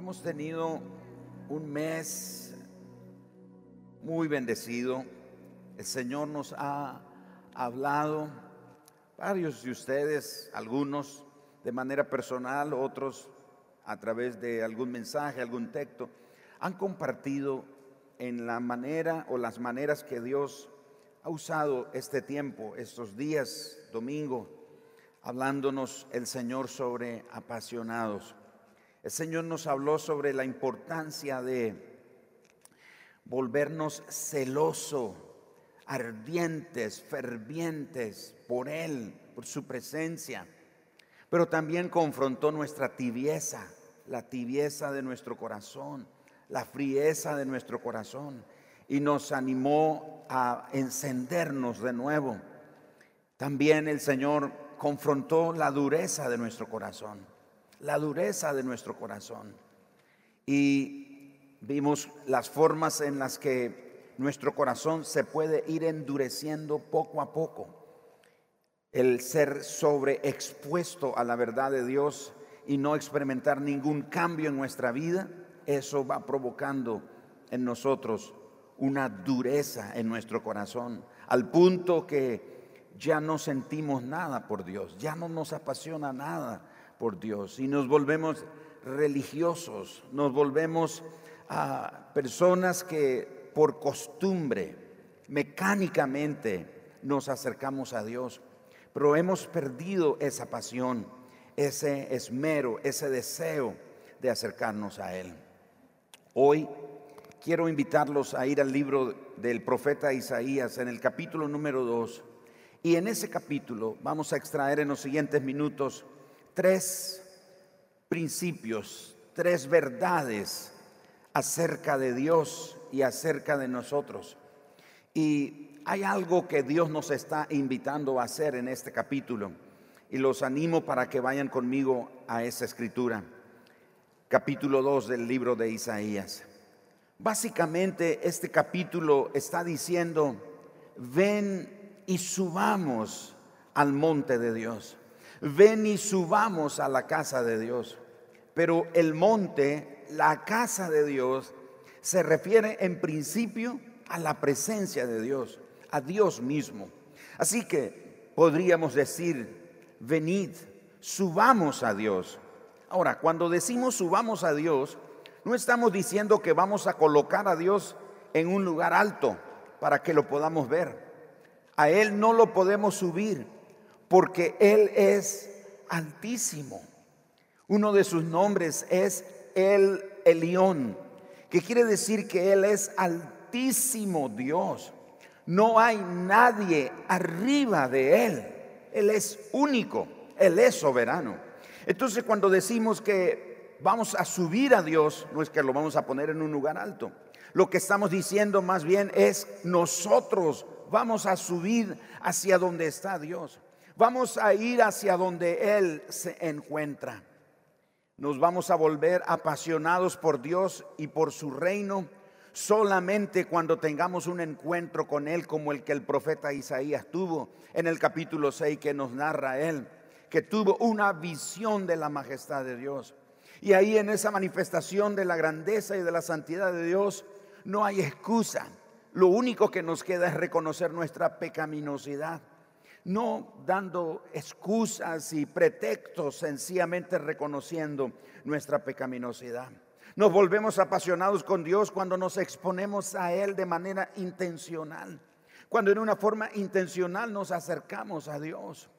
Hemos tenido un mes muy bendecido. El Señor nos ha hablado, varios de ustedes, algunos de manera personal, otros a través de algún mensaje, algún texto, han compartido en la manera o las maneras que Dios ha usado este tiempo, estos días, domingo, hablándonos el Señor sobre apasionados. El Señor nos habló sobre la importancia de volvernos celoso, ardientes, fervientes por Él, por su presencia. Pero también confrontó nuestra tibieza, la tibieza de nuestro corazón, la frieza de nuestro corazón. Y nos animó a encendernos de nuevo. También el Señor confrontó la dureza de nuestro corazón la dureza de nuestro corazón. Y vimos las formas en las que nuestro corazón se puede ir endureciendo poco a poco. El ser sobreexpuesto a la verdad de Dios y no experimentar ningún cambio en nuestra vida, eso va provocando en nosotros una dureza en nuestro corazón, al punto que ya no sentimos nada por Dios, ya no nos apasiona nada por Dios. Y nos volvemos religiosos, nos volvemos a personas que por costumbre, mecánicamente nos acercamos a Dios, pero hemos perdido esa pasión, ese esmero, ese deseo de acercarnos a Él. Hoy quiero invitarlos a ir al libro del profeta Isaías en el capítulo número 2 y en ese capítulo vamos a extraer en los siguientes minutos tres principios, tres verdades acerca de Dios y acerca de nosotros. Y hay algo que Dios nos está invitando a hacer en este capítulo y los animo para que vayan conmigo a esa escritura. Capítulo 2 del libro de Isaías. Básicamente este capítulo está diciendo, ven y subamos al monte de Dios ven y subamos a la casa de Dios. Pero el monte, la casa de Dios, se refiere en principio a la presencia de Dios, a Dios mismo. Así que podríamos decir, venid, subamos a Dios. Ahora, cuando decimos subamos a Dios, no estamos diciendo que vamos a colocar a Dios en un lugar alto para que lo podamos ver. A Él no lo podemos subir porque Él es altísimo. Uno de sus nombres es el Elión, que quiere decir que Él es altísimo Dios. No hay nadie arriba de Él. Él es único, Él es soberano. Entonces cuando decimos que vamos a subir a Dios, no es que lo vamos a poner en un lugar alto. Lo que estamos diciendo más bien es nosotros vamos a subir hacia donde está Dios. Vamos a ir hacia donde Él se encuentra. Nos vamos a volver apasionados por Dios y por su reino solamente cuando tengamos un encuentro con Él como el que el profeta Isaías tuvo en el capítulo 6 que nos narra Él, que tuvo una visión de la majestad de Dios. Y ahí en esa manifestación de la grandeza y de la santidad de Dios no hay excusa. Lo único que nos queda es reconocer nuestra pecaminosidad no dando excusas y pretextos, sencillamente reconociendo nuestra pecaminosidad. Nos volvemos apasionados con Dios cuando nos exponemos a Él de manera intencional, cuando en una forma intencional nos acercamos a Dios.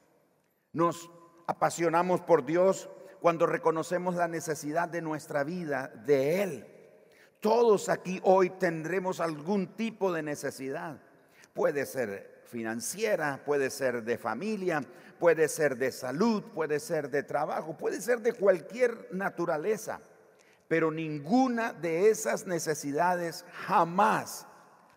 Nos apasionamos por Dios cuando reconocemos la necesidad de nuestra vida de Él. Todos aquí hoy tendremos algún tipo de necesidad. Puede ser financiera, puede ser de familia, puede ser de salud, puede ser de trabajo, puede ser de cualquier naturaleza. Pero ninguna de esas necesidades jamás,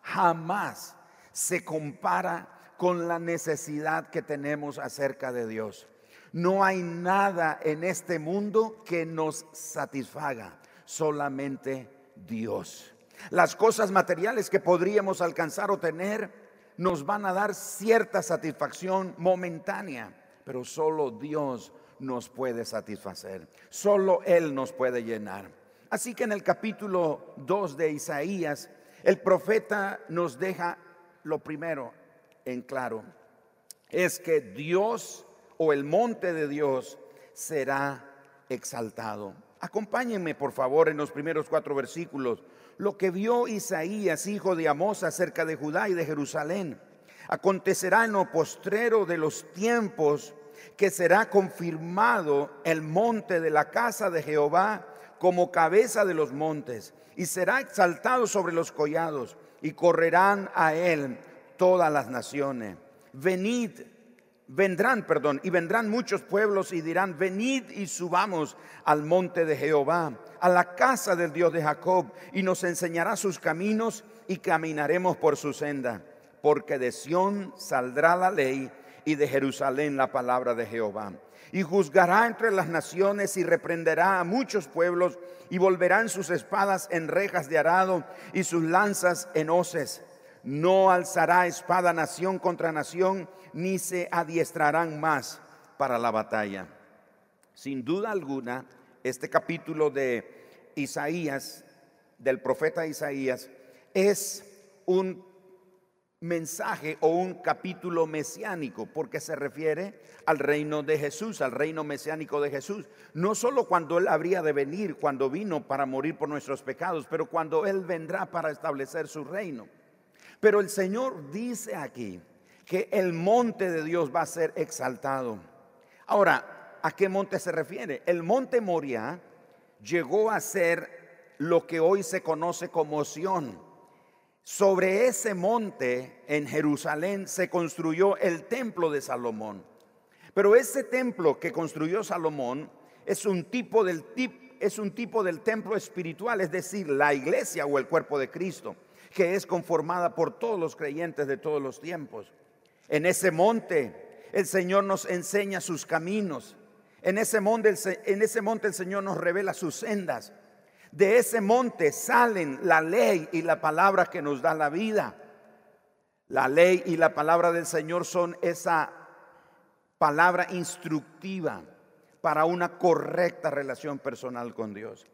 jamás se compara con la necesidad que tenemos acerca de Dios. No hay nada en este mundo que nos satisfaga, solamente Dios. Las cosas materiales que podríamos alcanzar o tener nos van a dar cierta satisfacción momentánea, pero solo Dios nos puede satisfacer, solo Él nos puede llenar. Así que en el capítulo 2 de Isaías, el profeta nos deja lo primero en claro, es que Dios o el monte de Dios será exaltado. Acompáñenme por favor en los primeros cuatro versículos. Lo que vio Isaías, hijo de Amós, acerca de Judá y de Jerusalén. Acontecerá en lo postrero de los tiempos que será confirmado el monte de la casa de Jehová como cabeza de los montes y será exaltado sobre los collados y correrán a él todas las naciones. Venid, vendrán, perdón, y vendrán muchos pueblos y dirán, venid y subamos al monte de Jehová, a la casa del Dios de Jacob, y nos enseñará sus caminos y caminaremos por su senda, porque de Sión saldrá la ley y de Jerusalén la palabra de Jehová. Y juzgará entre las naciones y reprenderá a muchos pueblos y volverán sus espadas en rejas de arado y sus lanzas en hoces. No alzará espada nación contra nación, ni se adiestrarán más para la batalla. Sin duda alguna, este capítulo de Isaías, del profeta Isaías, es un mensaje o un capítulo mesiánico, porque se refiere al reino de Jesús, al reino mesiánico de Jesús. No solo cuando Él habría de venir, cuando vino para morir por nuestros pecados, pero cuando Él vendrá para establecer su reino. Pero el Señor dice aquí que el monte de Dios va a ser exaltado. Ahora, ¿a qué monte se refiere? El monte Moria llegó a ser lo que hoy se conoce como Sión sobre ese monte en Jerusalén se construyó el templo de Salomón. Pero ese templo que construyó Salomón es un tipo del es un tipo del templo espiritual, es decir, la iglesia o el cuerpo de Cristo, que es conformada por todos los creyentes de todos los tiempos. En ese monte el Señor nos enseña sus caminos. En ese monte, en ese monte el Señor nos revela sus sendas. De ese monte salen la ley y la palabra que nos da la vida. La ley y la palabra del Señor son esa palabra instructiva para una correcta relación personal con Dios.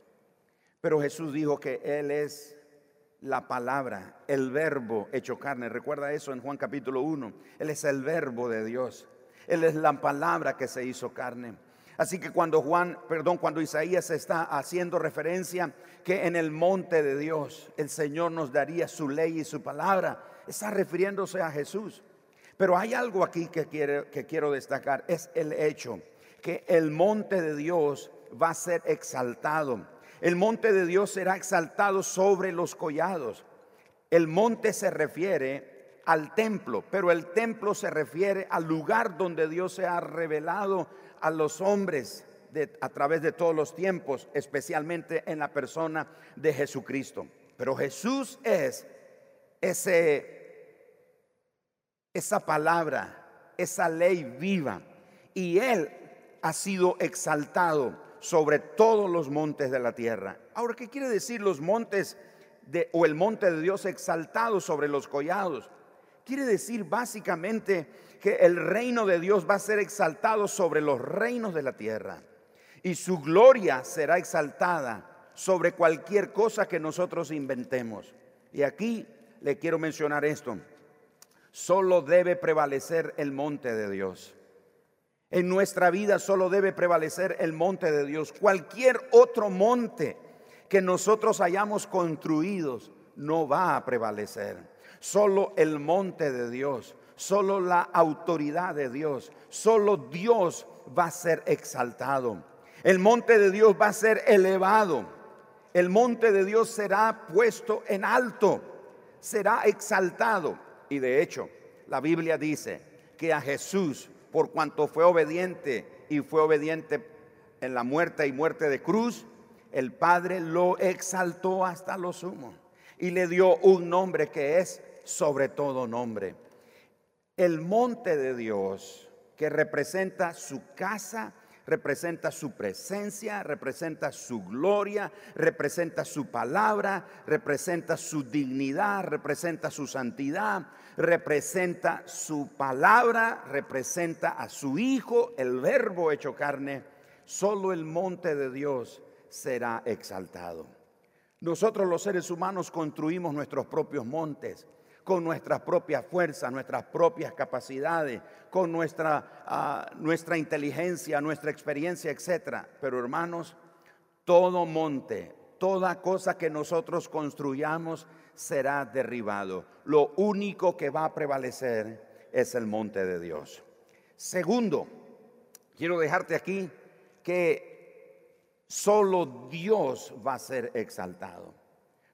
Pero Jesús dijo que Él es la palabra, el verbo hecho carne. Recuerda eso en Juan capítulo 1. Él es el verbo de Dios. Él es la palabra que se hizo carne. Así que cuando Juan, perdón, cuando Isaías está haciendo referencia que en el monte de Dios el Señor nos daría su ley y su palabra, está refiriéndose a Jesús. Pero hay algo aquí que, que quiero destacar, es el hecho que el monte de Dios va a ser exaltado. El monte de Dios será exaltado sobre los collados. El monte se refiere al templo, pero el templo se refiere al lugar donde Dios se ha revelado a los hombres a través de todos los tiempos, especialmente en la persona de Jesucristo. Pero Jesús es ese, esa palabra, esa ley viva. Y Él ha sido exaltado sobre todos los montes de la tierra. Ahora, ¿qué quiere decir los montes de, o el monte de Dios exaltado sobre los collados? Quiere decir básicamente que el reino de Dios va a ser exaltado sobre los reinos de la tierra y su gloria será exaltada sobre cualquier cosa que nosotros inventemos. Y aquí le quiero mencionar esto. Solo debe prevalecer el monte de Dios. En nuestra vida solo debe prevalecer el monte de Dios. Cualquier otro monte que nosotros hayamos construido no va a prevalecer. Solo el monte de Dios solo la autoridad de Dios, solo Dios va a ser exaltado. El monte de Dios va a ser elevado. El monte de Dios será puesto en alto, será exaltado. Y de hecho, la Biblia dice que a Jesús, por cuanto fue obediente y fue obediente en la muerte y muerte de cruz, el Padre lo exaltó hasta lo sumo y le dio un nombre que es sobre todo nombre. El monte de Dios, que representa su casa, representa su presencia, representa su gloria, representa su palabra, representa su dignidad, representa su santidad, representa su palabra, representa a su Hijo, el verbo hecho carne. Solo el monte de Dios será exaltado. Nosotros los seres humanos construimos nuestros propios montes con nuestras propias fuerzas, nuestras propias capacidades, con nuestra, ah, nuestra inteligencia, nuestra experiencia, etc. Pero hermanos, todo monte, toda cosa que nosotros construyamos será derribado. Lo único que va a prevalecer es el monte de Dios. Segundo, quiero dejarte aquí que solo Dios va a ser exaltado.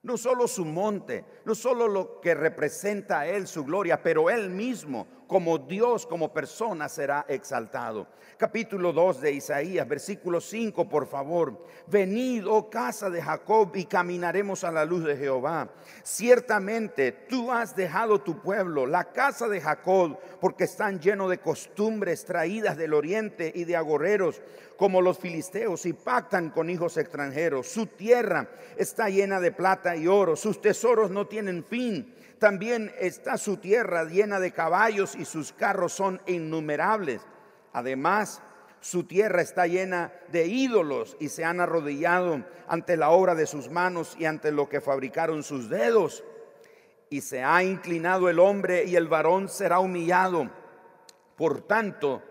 No solo su monte, no solo lo que representa a Él su gloria, pero Él mismo como Dios, como persona, será exaltado. Capítulo 2 de Isaías, versículo 5, por favor. Venid, oh casa de Jacob, y caminaremos a la luz de Jehová. Ciertamente tú has dejado tu pueblo, la casa de Jacob, porque están llenos de costumbres traídas del oriente y de agorreros, como los filisteos, y pactan con hijos extranjeros. Su tierra está llena de plata y oro, sus tesoros no tienen fin también está su tierra llena de caballos y sus carros son innumerables. Además, su tierra está llena de ídolos y se han arrodillado ante la obra de sus manos y ante lo que fabricaron sus dedos. Y se ha inclinado el hombre y el varón será humillado. Por tanto,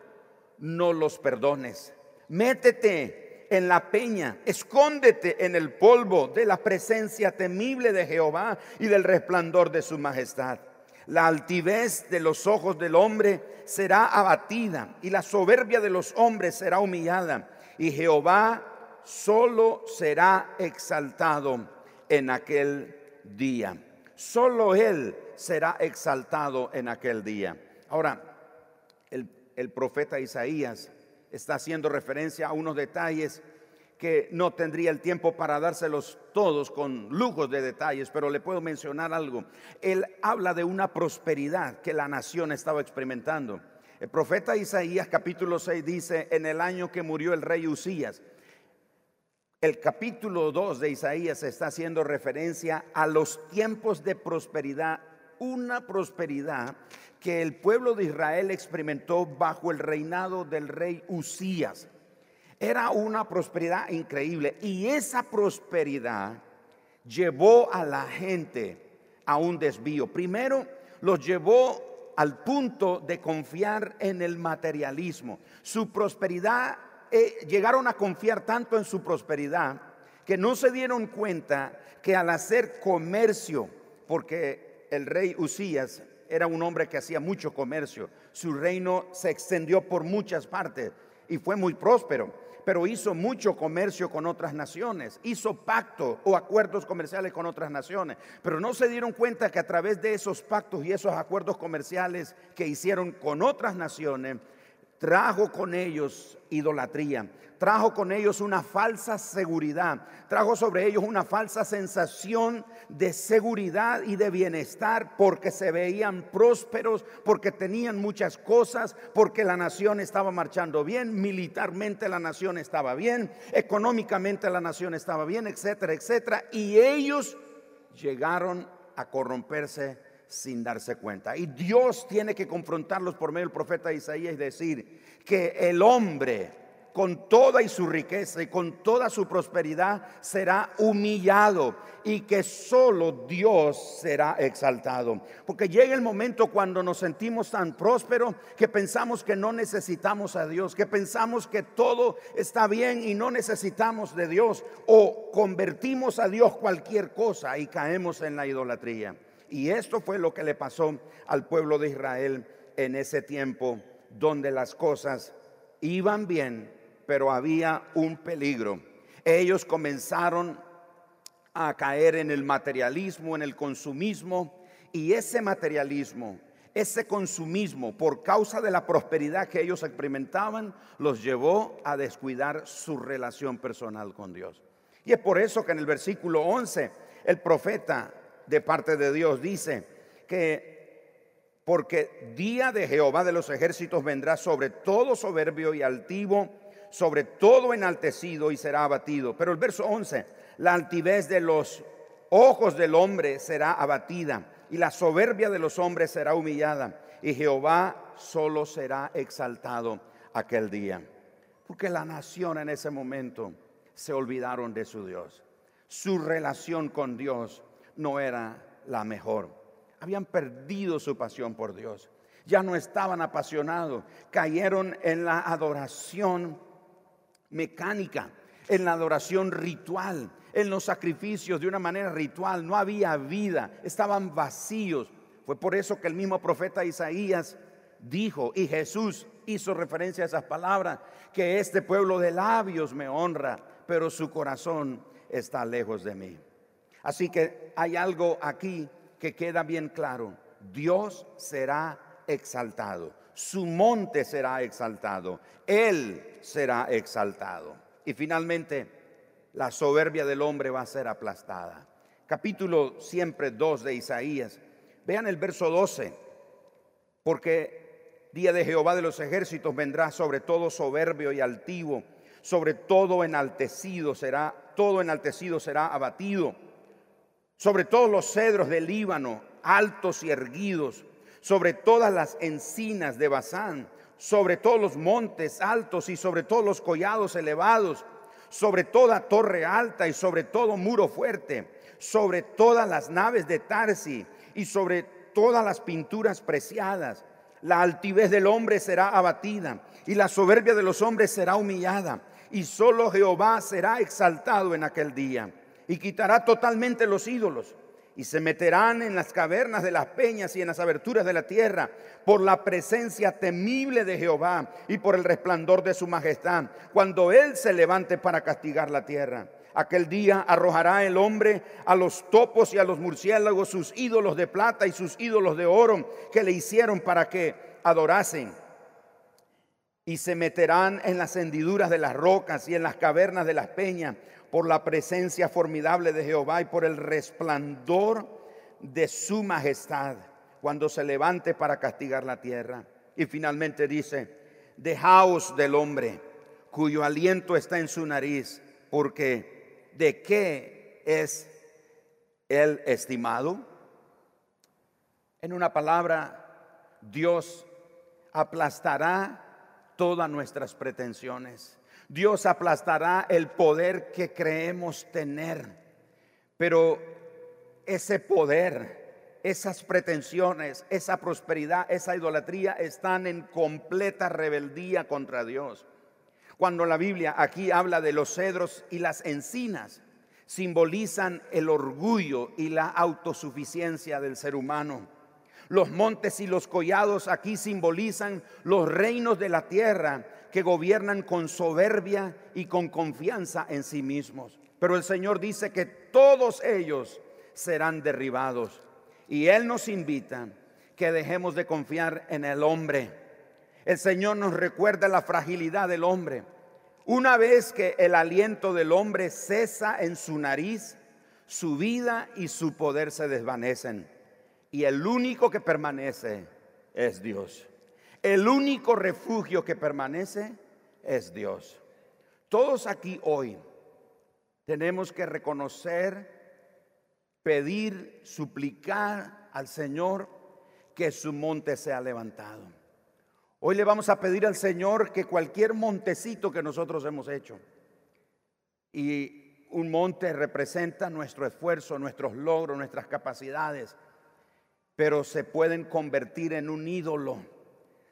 no los perdones. Métete en la peña, escóndete en el polvo de la presencia temible de Jehová y del resplandor de su majestad. La altivez de los ojos del hombre será abatida y la soberbia de los hombres será humillada y Jehová solo será exaltado en aquel día. Solo Él será exaltado en aquel día. Ahora, el, el profeta Isaías está haciendo referencia a unos detalles que no tendría el tiempo para dárselos todos con lujos de detalles, pero le puedo mencionar algo. Él habla de una prosperidad que la nación estaba experimentando. El profeta Isaías capítulo 6 dice, en el año que murió el rey Usías, el capítulo 2 de Isaías está haciendo referencia a los tiempos de prosperidad, una prosperidad que el pueblo de Israel experimentó bajo el reinado del rey Usías. Era una prosperidad increíble y esa prosperidad llevó a la gente a un desvío. Primero, los llevó al punto de confiar en el materialismo. Su prosperidad, eh, llegaron a confiar tanto en su prosperidad que no se dieron cuenta que al hacer comercio, porque el rey Usías era un hombre que hacía mucho comercio. Su reino se extendió por muchas partes y fue muy próspero, pero hizo mucho comercio con otras naciones, hizo pactos o acuerdos comerciales con otras naciones, pero no se dieron cuenta que a través de esos pactos y esos acuerdos comerciales que hicieron con otras naciones, trajo con ellos idolatría, trajo con ellos una falsa seguridad, trajo sobre ellos una falsa sensación de seguridad y de bienestar porque se veían prósperos, porque tenían muchas cosas, porque la nación estaba marchando bien, militarmente la nación estaba bien, económicamente la nación estaba bien, etcétera, etcétera. Y ellos llegaron a corromperse sin darse cuenta. Y Dios tiene que confrontarlos por medio del profeta Isaías y decir que el hombre con toda su riqueza y con toda su prosperidad será humillado y que solo Dios será exaltado. Porque llega el momento cuando nos sentimos tan prósperos que pensamos que no necesitamos a Dios, que pensamos que todo está bien y no necesitamos de Dios o convertimos a Dios cualquier cosa y caemos en la idolatría. Y esto fue lo que le pasó al pueblo de Israel en ese tiempo donde las cosas iban bien pero había un peligro. Ellos comenzaron a caer en el materialismo, en el consumismo, y ese materialismo, ese consumismo, por causa de la prosperidad que ellos experimentaban, los llevó a descuidar su relación personal con Dios. Y es por eso que en el versículo 11 el profeta de parte de Dios dice que porque día de Jehová de los ejércitos vendrá sobre todo soberbio y altivo sobre todo enaltecido y será abatido. Pero el verso 11, la altivez de los ojos del hombre será abatida y la soberbia de los hombres será humillada y Jehová solo será exaltado aquel día. Porque la nación en ese momento se olvidaron de su Dios. Su relación con Dios no era la mejor. Habían perdido su pasión por Dios. Ya no estaban apasionados. Cayeron en la adoración mecánica, en la adoración ritual, en los sacrificios de una manera ritual. No había vida. Estaban vacíos. Fue por eso que el mismo profeta Isaías dijo, y Jesús hizo referencia a esas palabras, que este pueblo de labios me honra, pero su corazón está lejos de mí. Así que hay algo aquí que queda bien claro. Dios será exaltado, su monte será exaltado, Él será exaltado. Y finalmente, la soberbia del hombre va a ser aplastada. Capítulo siempre 2 de Isaías. Vean el verso 12, porque día de Jehová de los ejércitos vendrá sobre todo soberbio y altivo, sobre todo enaltecido será, todo enaltecido será abatido sobre todos los cedros del Líbano, altos y erguidos, sobre todas las encinas de Bazán, sobre todos los montes altos y sobre todos los collados elevados, sobre toda torre alta y sobre todo muro fuerte, sobre todas las naves de Tarsi y sobre todas las pinturas preciadas. La altivez del hombre será abatida y la soberbia de los hombres será humillada y solo Jehová será exaltado en aquel día y quitará totalmente los ídolos y se meterán en las cavernas de las peñas y en las aberturas de la tierra por la presencia temible de Jehová y por el resplandor de su majestad, cuando Él se levante para castigar la tierra. Aquel día arrojará el hombre a los topos y a los murciélagos sus ídolos de plata y sus ídolos de oro que le hicieron para que adorasen. Y se meterán en las hendiduras de las rocas y en las cavernas de las peñas por la presencia formidable de Jehová y por el resplandor de su majestad cuando se levante para castigar la tierra. Y finalmente dice, dejaos del hombre cuyo aliento está en su nariz, porque ¿de qué es el estimado? En una palabra, Dios aplastará todas nuestras pretensiones. Dios aplastará el poder que creemos tener. Pero ese poder, esas pretensiones, esa prosperidad, esa idolatría están en completa rebeldía contra Dios. Cuando la Biblia aquí habla de los cedros y las encinas, simbolizan el orgullo y la autosuficiencia del ser humano. Los montes y los collados aquí simbolizan los reinos de la tierra que gobiernan con soberbia y con confianza en sí mismos. Pero el Señor dice que todos ellos serán derribados. Y Él nos invita que dejemos de confiar en el hombre. El Señor nos recuerda la fragilidad del hombre. Una vez que el aliento del hombre cesa en su nariz, su vida y su poder se desvanecen. Y el único que permanece es Dios. El único refugio que permanece es Dios. Todos aquí hoy tenemos que reconocer, pedir, suplicar al Señor que su monte sea levantado. Hoy le vamos a pedir al Señor que cualquier montecito que nosotros hemos hecho, y un monte representa nuestro esfuerzo, nuestros logros, nuestras capacidades, pero se pueden convertir en un ídolo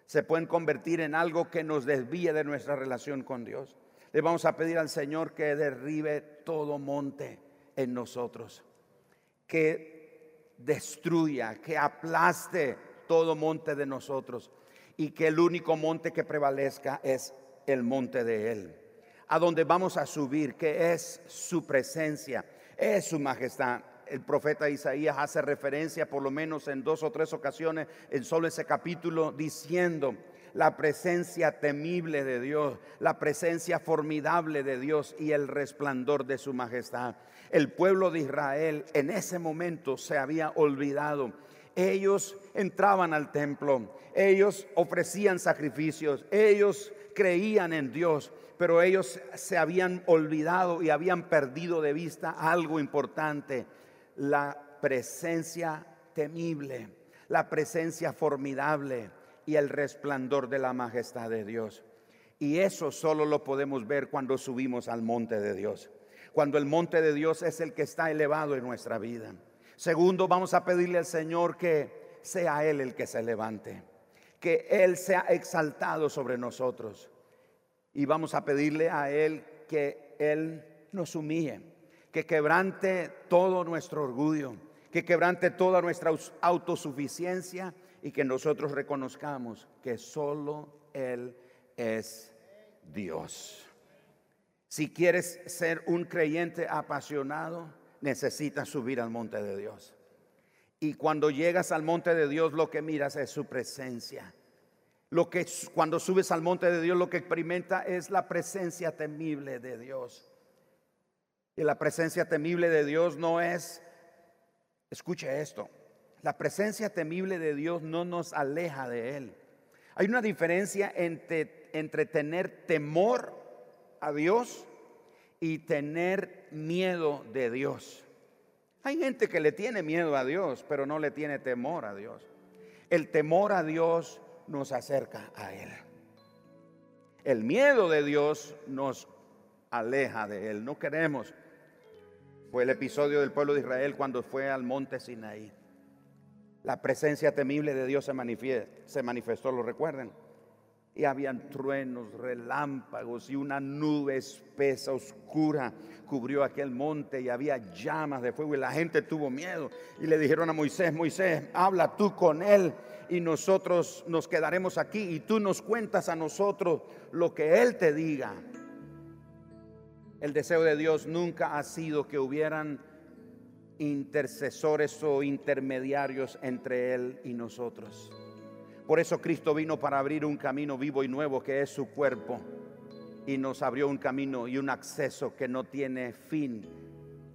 se pueden convertir en algo que nos desvíe de nuestra relación con Dios. Le vamos a pedir al Señor que derribe todo monte en nosotros, que destruya, que aplaste todo monte de nosotros y que el único monte que prevalezca es el monte de Él, a donde vamos a subir, que es su presencia, es su majestad el profeta Isaías hace referencia por lo menos en dos o tres ocasiones en solo ese capítulo diciendo la presencia temible de Dios, la presencia formidable de Dios y el resplandor de su majestad. El pueblo de Israel en ese momento se había olvidado. Ellos entraban al templo, ellos ofrecían sacrificios, ellos creían en Dios, pero ellos se habían olvidado y habían perdido de vista algo importante la presencia temible, la presencia formidable y el resplandor de la majestad de Dios. Y eso solo lo podemos ver cuando subimos al monte de Dios. Cuando el monte de Dios es el que está elevado en nuestra vida. Segundo, vamos a pedirle al Señor que sea Él el que se levante. Que Él sea exaltado sobre nosotros. Y vamos a pedirle a Él que Él nos humille. Que quebrante todo nuestro orgullo. Que quebrante toda nuestra autosuficiencia. Y que nosotros reconozcamos que solo Él es Dios. Si quieres ser un creyente apasionado, necesitas subir al monte de Dios. Y cuando llegas al monte de Dios, lo que miras es su presencia. Lo que cuando subes al monte de Dios, lo que experimenta es la presencia temible de Dios. Y la presencia temible de Dios no es, escuche esto, la presencia temible de Dios no nos aleja de Él. Hay una diferencia entre entre tener temor a Dios y tener miedo de Dios. Hay gente que le tiene miedo a Dios, pero no le tiene temor a Dios. El temor a Dios nos acerca a Él. El miedo de Dios nos aleja de Él. No queremos. Fue el episodio del pueblo de Israel cuando fue al monte Sinaí. La presencia temible de Dios se, manifestó, ¿lo recuerden? y habían truenos, relámpagos y una nube espesa, oscura, cubrió aquel monte y había llamas de fuego y la gente tuvo miedo y le dijeron a Moisés, Moisés, habla tú con él y nosotros nos quedaremos aquí y tú nos cuentas a nosotros lo que él te diga. El deseo de Dios nunca ha sido que hubieran intercesores o intermediarios entre él y nosotros. Por eso Cristo vino para abrir un camino vivo y nuevo que es su cuerpo. Y nos abrió un camino y un acceso que no tiene fin.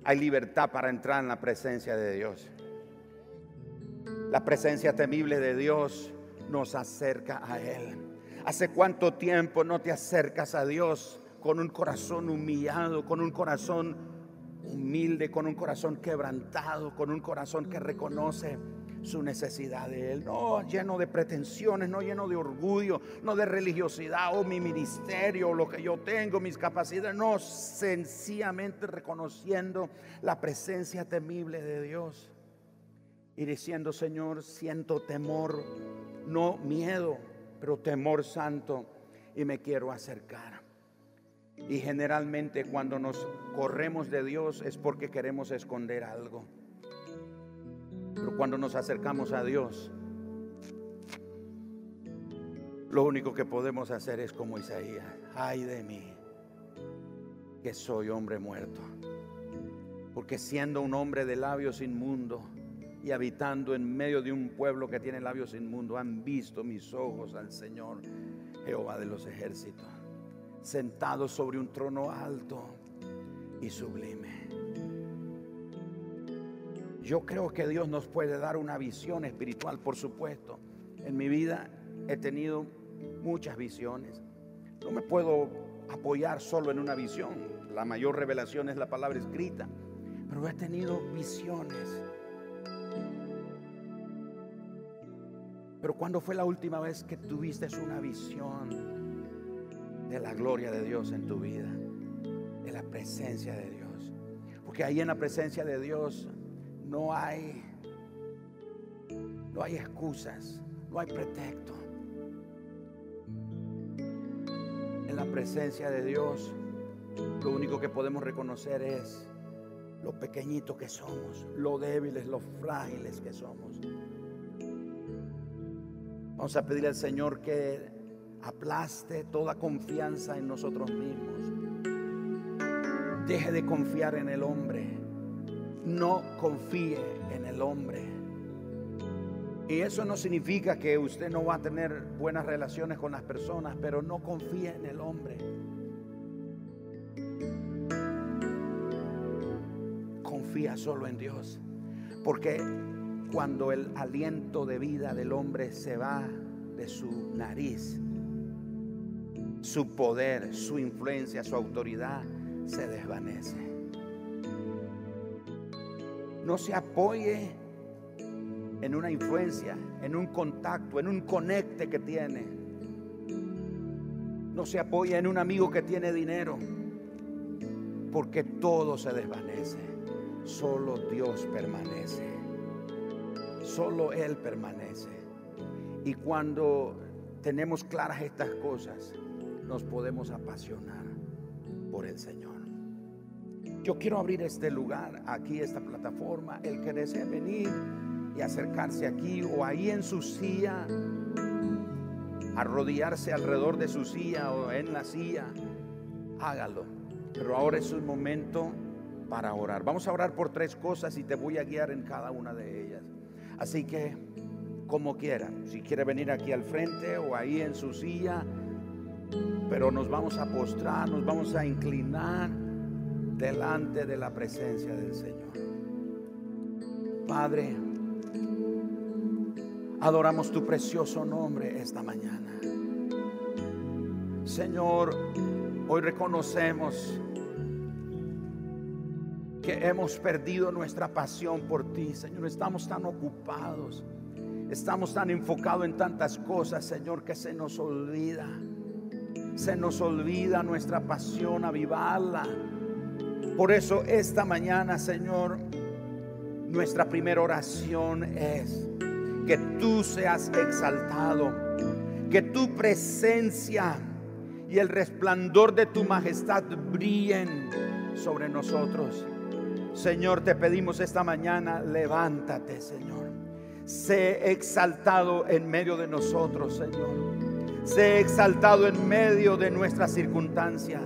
Hay libertad para entrar en la presencia de Dios. La presencia temible de Dios nos acerca a Él. ¿Hace cuánto tiempo no te acercas a Dios con un corazón humillado, con un corazón humilde, con un corazón quebrantado, con un corazón que reconoce su necesidad de Él. No lleno de pretensiones, no lleno de orgullo, no de religiosidad o mi ministerio, lo que yo tengo, mis capacidades. No, sencillamente reconociendo la presencia temible de Dios y diciendo, Señor, siento temor, no miedo, pero temor santo y me quiero acercar. Y generalmente cuando nos corremos de Dios es porque queremos esconder algo. Pero cuando nos acercamos a Dios, lo único que podemos hacer es como Isaías, ay de mí, que soy hombre muerto. Porque siendo un hombre de labios inmundos y habitando en medio de un pueblo que tiene labios inmundos, han visto mis ojos al Señor, Jehová de los ejércitos, sentado sobre un trono alto y sublime. Yo creo que Dios nos puede dar una visión espiritual, por supuesto. En mi vida he tenido muchas visiones. No me puedo apoyar solo en una visión. La mayor revelación es la palabra escrita. Pero he tenido visiones. Pero ¿cuándo fue la última vez que tuviste una visión de la gloria de Dios en tu vida? De la presencia de Dios. Porque ahí en la presencia de Dios no hay no hay excusas, no hay pretexto. En la presencia de Dios, lo único que podemos reconocer es lo pequeñito que somos, lo débiles, lo frágiles que somos. Vamos a pedir al Señor que aplaste toda confianza en nosotros mismos. Deje de confiar en el hombre no confíe en el hombre. Y eso no significa que usted no va a tener buenas relaciones con las personas, pero no confíe en el hombre. Confía solo en Dios. Porque cuando el aliento de vida del hombre se va de su nariz, su poder, su influencia, su autoridad se desvanece no se apoye en una influencia, en un contacto, en un conecte que tiene. No se apoya en un amigo que tiene dinero, porque todo se desvanece. Solo Dios permanece. Solo Él permanece. Y cuando tenemos claras estas cosas, nos podemos apasionar por el Señor. Yo quiero abrir este lugar, aquí esta plataforma. El que desee venir y acercarse aquí o ahí en su silla, arrodillarse alrededor de su silla o en la silla, hágalo. Pero ahora es un momento para orar. Vamos a orar por tres cosas y te voy a guiar en cada una de ellas. Así que, como quiera, si quiere venir aquí al frente o ahí en su silla, pero nos vamos a postrar, nos vamos a inclinar delante de la presencia del Señor. Padre, adoramos tu precioso nombre esta mañana. Señor, hoy reconocemos que hemos perdido nuestra pasión por ti, Señor. Estamos tan ocupados, estamos tan enfocados en tantas cosas, Señor, que se nos olvida. Se nos olvida nuestra pasión, avivarla. Por eso esta mañana, Señor, nuestra primera oración es que tú seas exaltado, que tu presencia y el resplandor de tu majestad brillen sobre nosotros. Señor, te pedimos esta mañana, levántate, Señor. Sé exaltado en medio de nosotros, Señor. Sé exaltado en medio de nuestra circunstancia.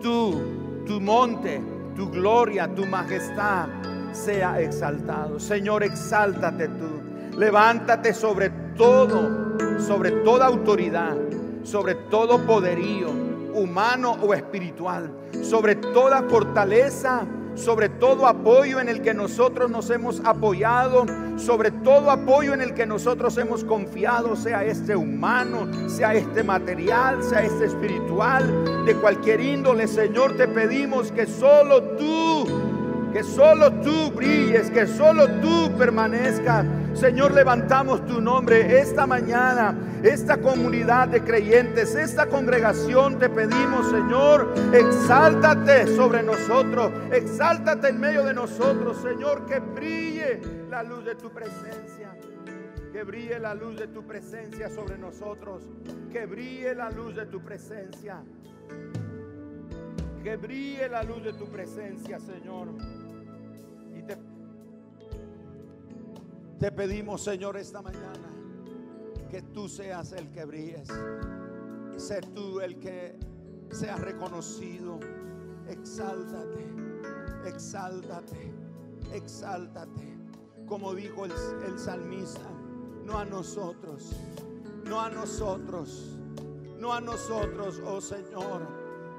Tú, tu monte, tu gloria, tu majestad sea exaltado. Señor, exáltate tú. Levántate sobre todo, sobre toda autoridad, sobre todo poderío, humano o espiritual, sobre toda fortaleza sobre todo apoyo en el que nosotros nos hemos apoyado, sobre todo apoyo en el que nosotros hemos confiado, sea este humano, sea este material, sea este espiritual, de cualquier índole, Señor, te pedimos que solo tú, que solo tú brilles, que solo tú permanezcas Señor, levantamos tu nombre esta mañana, esta comunidad de creyentes, esta congregación, te pedimos, Señor, exáltate sobre nosotros, exáltate en medio de nosotros, Señor, que brille la luz de tu presencia. Que brille la luz de tu presencia sobre nosotros. Que brille la luz de tu presencia. Que brille la luz de tu presencia, Señor. Te pedimos, Señor, esta mañana que tú seas el que brilles. Sé tú el que sea reconocido. Exáltate, exáltate, exáltate. Como dijo el, el salmista, no a nosotros, no a nosotros, no a nosotros, oh Señor,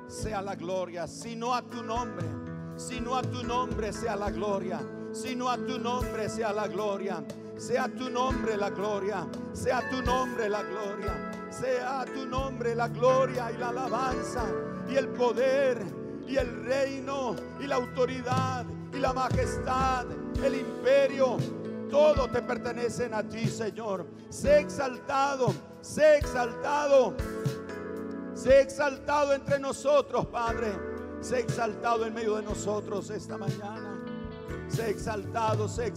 sea la gloria, sino a tu nombre, sino a tu nombre sea la gloria sino a tu nombre sea la gloria. Sea tu nombre la gloria, sea tu nombre la gloria, sea tu nombre la gloria y la alabanza y el poder y el reino y la autoridad y la majestad, el imperio, todo te pertenecen a ti, Señor. Sé exaltado, sé exaltado, sé exaltado entre nosotros, Padre. Sé exaltado en medio de nosotros esta mañana. Sé exaltado, sé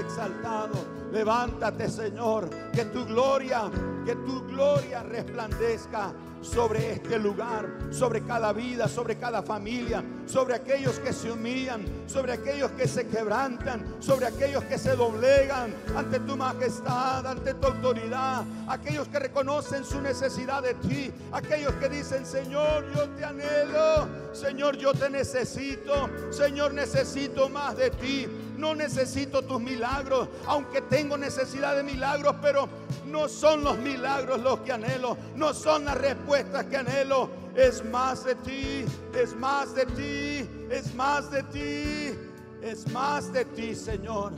exaltado. Levántate, Señor, que tu gloria, que tu gloria resplandezca sobre este lugar, sobre cada vida, sobre cada familia, sobre aquellos que se humillan, sobre aquellos que se quebrantan, sobre aquellos que se doblegan ante tu majestad, ante tu autoridad, aquellos que reconocen su necesidad de ti, aquellos que dicen, Señor, yo te anhelo, Señor, yo te necesito, Señor, necesito más de ti. No necesito tus milagros, aunque tengo necesidad de milagros, pero no son los milagros los que anhelo, no son las respuestas que anhelo. Es más de ti, es más de ti, es más de ti, es más de ti, Señor.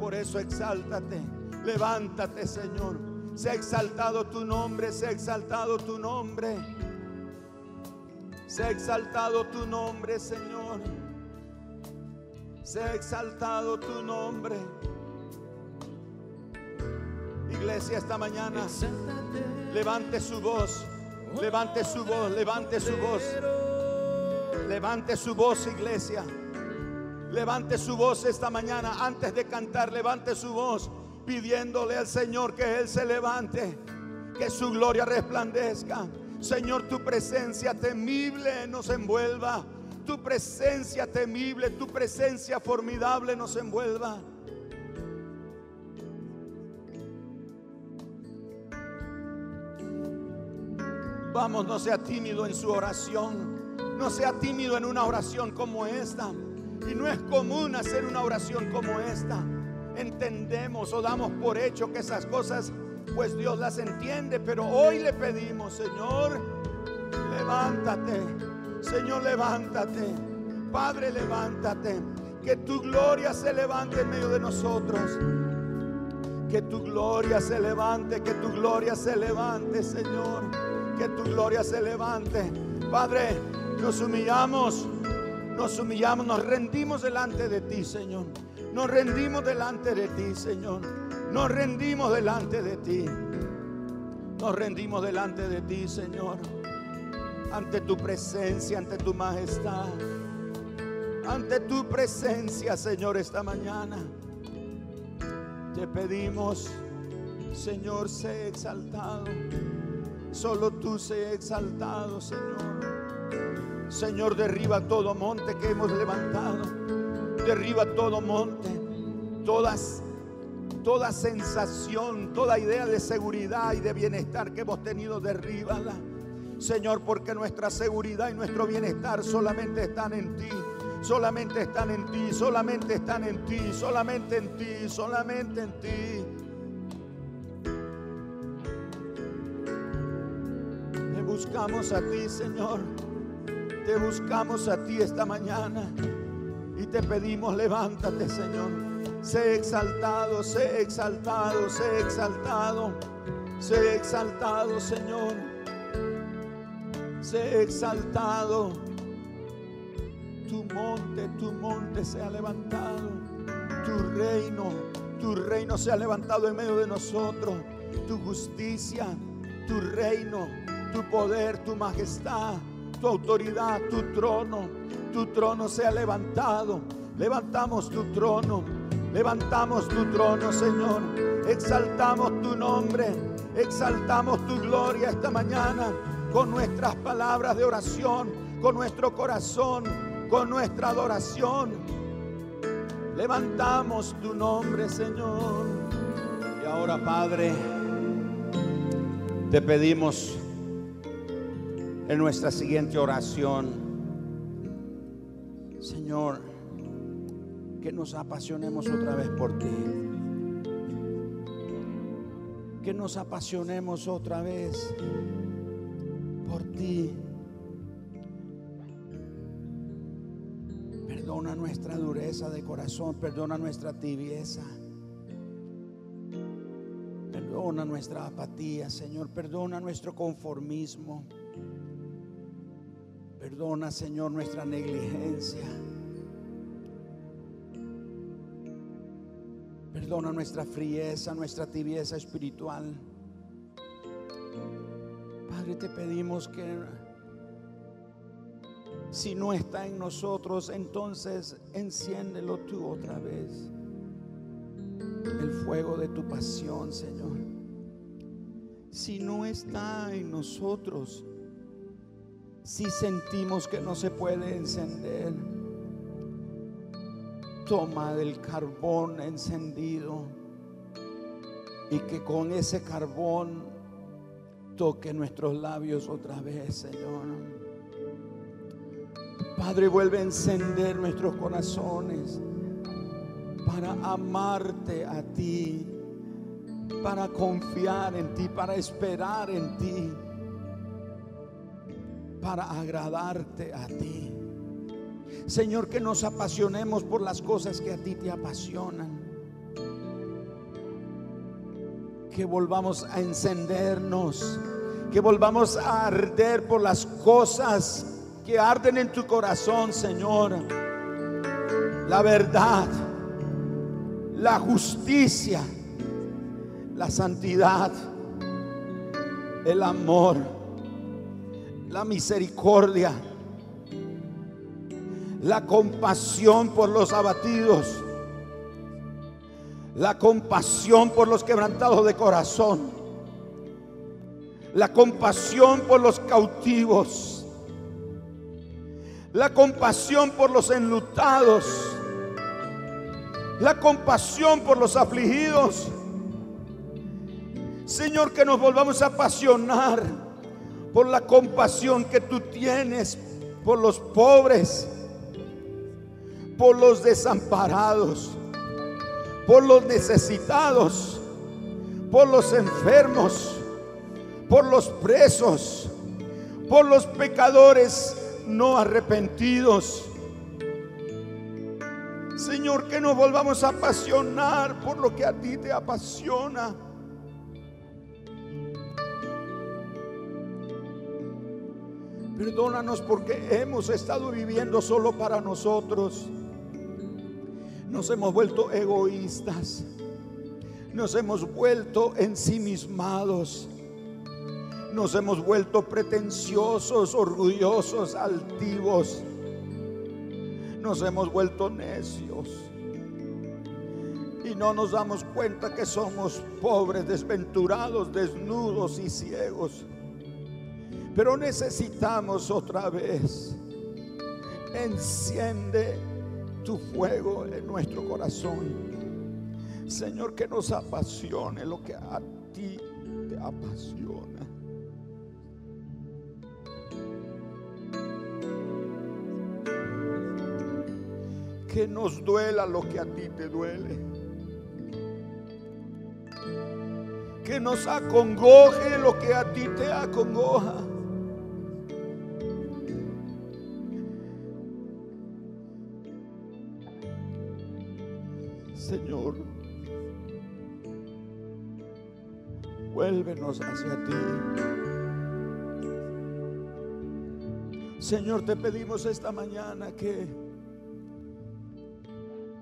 Por eso exáltate, levántate, Señor. Se ha exaltado tu nombre, se ha exaltado tu nombre. Se ha exaltado tu nombre, Señor. Se ha exaltado tu nombre. Iglesia, esta mañana levante su voz Levante su voz, levante su voz. Levante su voz, iglesia. Levante su voz esta mañana antes de cantar. Levante su voz pidiéndole al Señor que Él se levante, que su gloria resplandezca. Señor, tu presencia temible nos envuelva. Tu presencia temible, tu presencia formidable nos envuelva. Vamos, no sea tímido en su oración. No sea tímido en una oración como esta. Y no es común hacer una oración como esta. Entendemos o damos por hecho que esas cosas, pues Dios las entiende. Pero hoy le pedimos, Señor, levántate. Señor, levántate. Padre, levántate. Que tu gloria se levante en medio de nosotros. Que tu gloria se levante, que tu gloria se levante, Señor que tu gloria se levante. Padre, nos humillamos, nos humillamos, nos rendimos delante de ti, Señor. Nos rendimos delante de ti, Señor. Nos rendimos delante de ti. Nos rendimos delante de ti, Señor. Ante tu presencia, ante tu majestad. Ante tu presencia, Señor, esta mañana. Te pedimos, Señor, sé exaltado. Solo tú sé exaltado, Señor. Señor, derriba todo monte que hemos levantado. Derriba todo monte. Todas, toda sensación, toda idea de seguridad y de bienestar que hemos tenido, derríbala. Señor, porque nuestra seguridad y nuestro bienestar solamente están en ti. Solamente están en ti, solamente están en ti, solamente en ti, solamente en ti. buscamos a ti, Señor. Te buscamos a ti esta mañana y te pedimos, levántate, Señor. Sé exaltado, sé exaltado, sé exaltado, sé exaltado, Señor. Exaltado. Tu monte, tu monte se ha levantado. Tu reino, tu reino se ha levantado en medio de nosotros. Tu justicia, tu reino tu poder, tu majestad, tu autoridad, tu trono. Tu trono sea levantado. Levantamos tu trono. Levantamos tu trono, Señor. Exaltamos tu nombre. Exaltamos tu gloria esta mañana con nuestras palabras de oración, con nuestro corazón, con nuestra adoración. Levantamos tu nombre, Señor. Y ahora, Padre, te pedimos en nuestra siguiente oración. Señor, que nos apasionemos otra vez por ti. Que nos apasionemos otra vez por ti. Perdona nuestra dureza de corazón, perdona nuestra tibieza. Perdona nuestra apatía, Señor. Perdona nuestro conformismo. Perdona, Señor, nuestra negligencia. Perdona nuestra frieza, nuestra tibieza espiritual. Padre, te pedimos que si no está en nosotros, entonces enciéndelo tú otra vez. El fuego de tu pasión, Señor. Si no está en nosotros, si sentimos que no se puede encender, toma del carbón encendido y que con ese carbón toque nuestros labios otra vez, Señor. Padre, vuelve a encender nuestros corazones para amarte a ti, para confiar en ti, para esperar en ti para agradarte a ti. Señor, que nos apasionemos por las cosas que a ti te apasionan. Que volvamos a encendernos, que volvamos a arder por las cosas que arden en tu corazón, Señor. La verdad, la justicia, la santidad, el amor la misericordia, la compasión por los abatidos, la compasión por los quebrantados de corazón, la compasión por los cautivos, la compasión por los enlutados, la compasión por los afligidos. Señor, que nos volvamos a apasionar por la compasión que tú tienes por los pobres, por los desamparados, por los necesitados, por los enfermos, por los presos, por los pecadores no arrepentidos. Señor, que nos volvamos a apasionar por lo que a ti te apasiona. Perdónanos porque hemos estado viviendo solo para nosotros. Nos hemos vuelto egoístas. Nos hemos vuelto ensimismados. Nos hemos vuelto pretenciosos, orgullosos, altivos. Nos hemos vuelto necios. Y no nos damos cuenta que somos pobres, desventurados, desnudos y ciegos. Pero necesitamos otra vez. Enciende tu fuego en nuestro corazón. Señor, que nos apasione lo que a ti te apasiona. Que nos duela lo que a ti te duele. Que nos acongoje lo que a ti te acongoja. Señor, vuélvenos hacia ti. Señor, te pedimos esta mañana que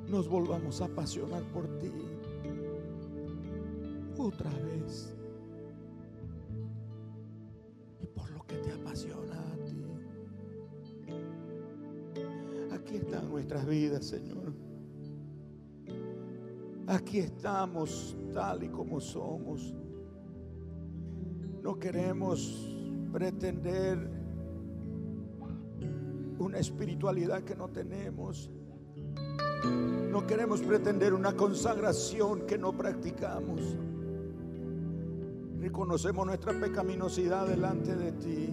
nos volvamos a apasionar por ti otra vez y por lo que te apasiona a ti. Aquí están nuestras vidas, Señor. Aquí estamos tal y como somos. No queremos pretender una espiritualidad que no tenemos. No queremos pretender una consagración que no practicamos. Reconocemos nuestra pecaminosidad delante de ti.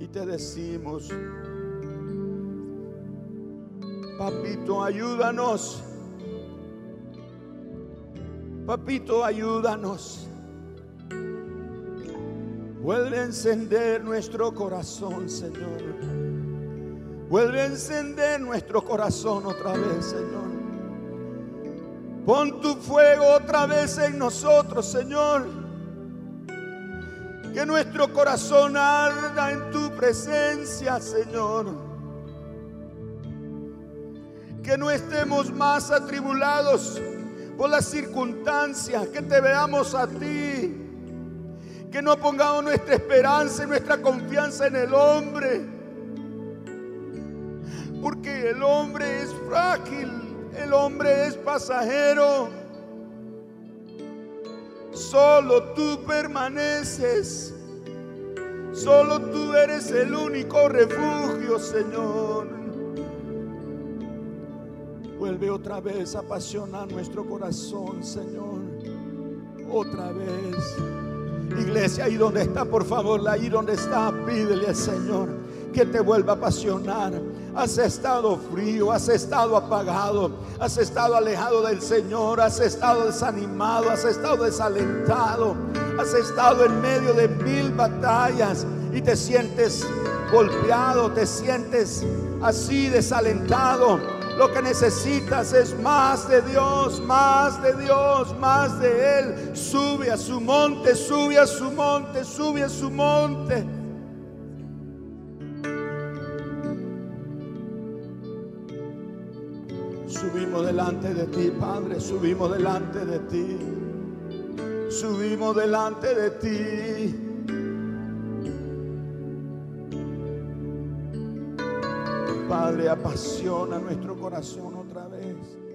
Y te decimos, Papito, ayúdanos. Papito, ayúdanos. Vuelve a encender nuestro corazón, Señor. Vuelve a encender nuestro corazón otra vez, Señor. Pon tu fuego otra vez en nosotros, Señor. Que nuestro corazón arda en tu presencia, Señor no estemos más atribulados por las circunstancias, que te veamos a ti, que no pongamos nuestra esperanza y nuestra confianza en el hombre, porque el hombre es frágil, el hombre es pasajero. Solo tú permaneces, solo tú eres el único refugio, Señor. Vuelve otra vez a apasionar nuestro corazón, Señor. Otra vez. Iglesia, ahí donde está, por favor, ahí donde está, pídele al Señor que te vuelva a apasionar. Has estado frío, has estado apagado, has estado alejado del Señor, has estado desanimado, has estado desalentado, has estado en medio de mil batallas y te sientes golpeado, te sientes así desalentado lo que necesitas es más de Dios, más de Dios, más de Él. Sube a su monte, sube a su monte, sube a su monte. Subimos delante de ti, Padre, subimos delante de ti. Subimos delante de ti. Padre, apasiona nuestro corazón otra vez.